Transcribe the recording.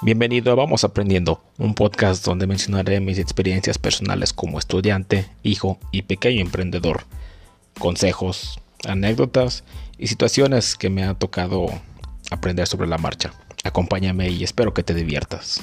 Bienvenido a Vamos Aprendiendo, un podcast donde mencionaré mis experiencias personales como estudiante, hijo y pequeño emprendedor, consejos, anécdotas y situaciones que me ha tocado aprender sobre la marcha. Acompáñame y espero que te diviertas.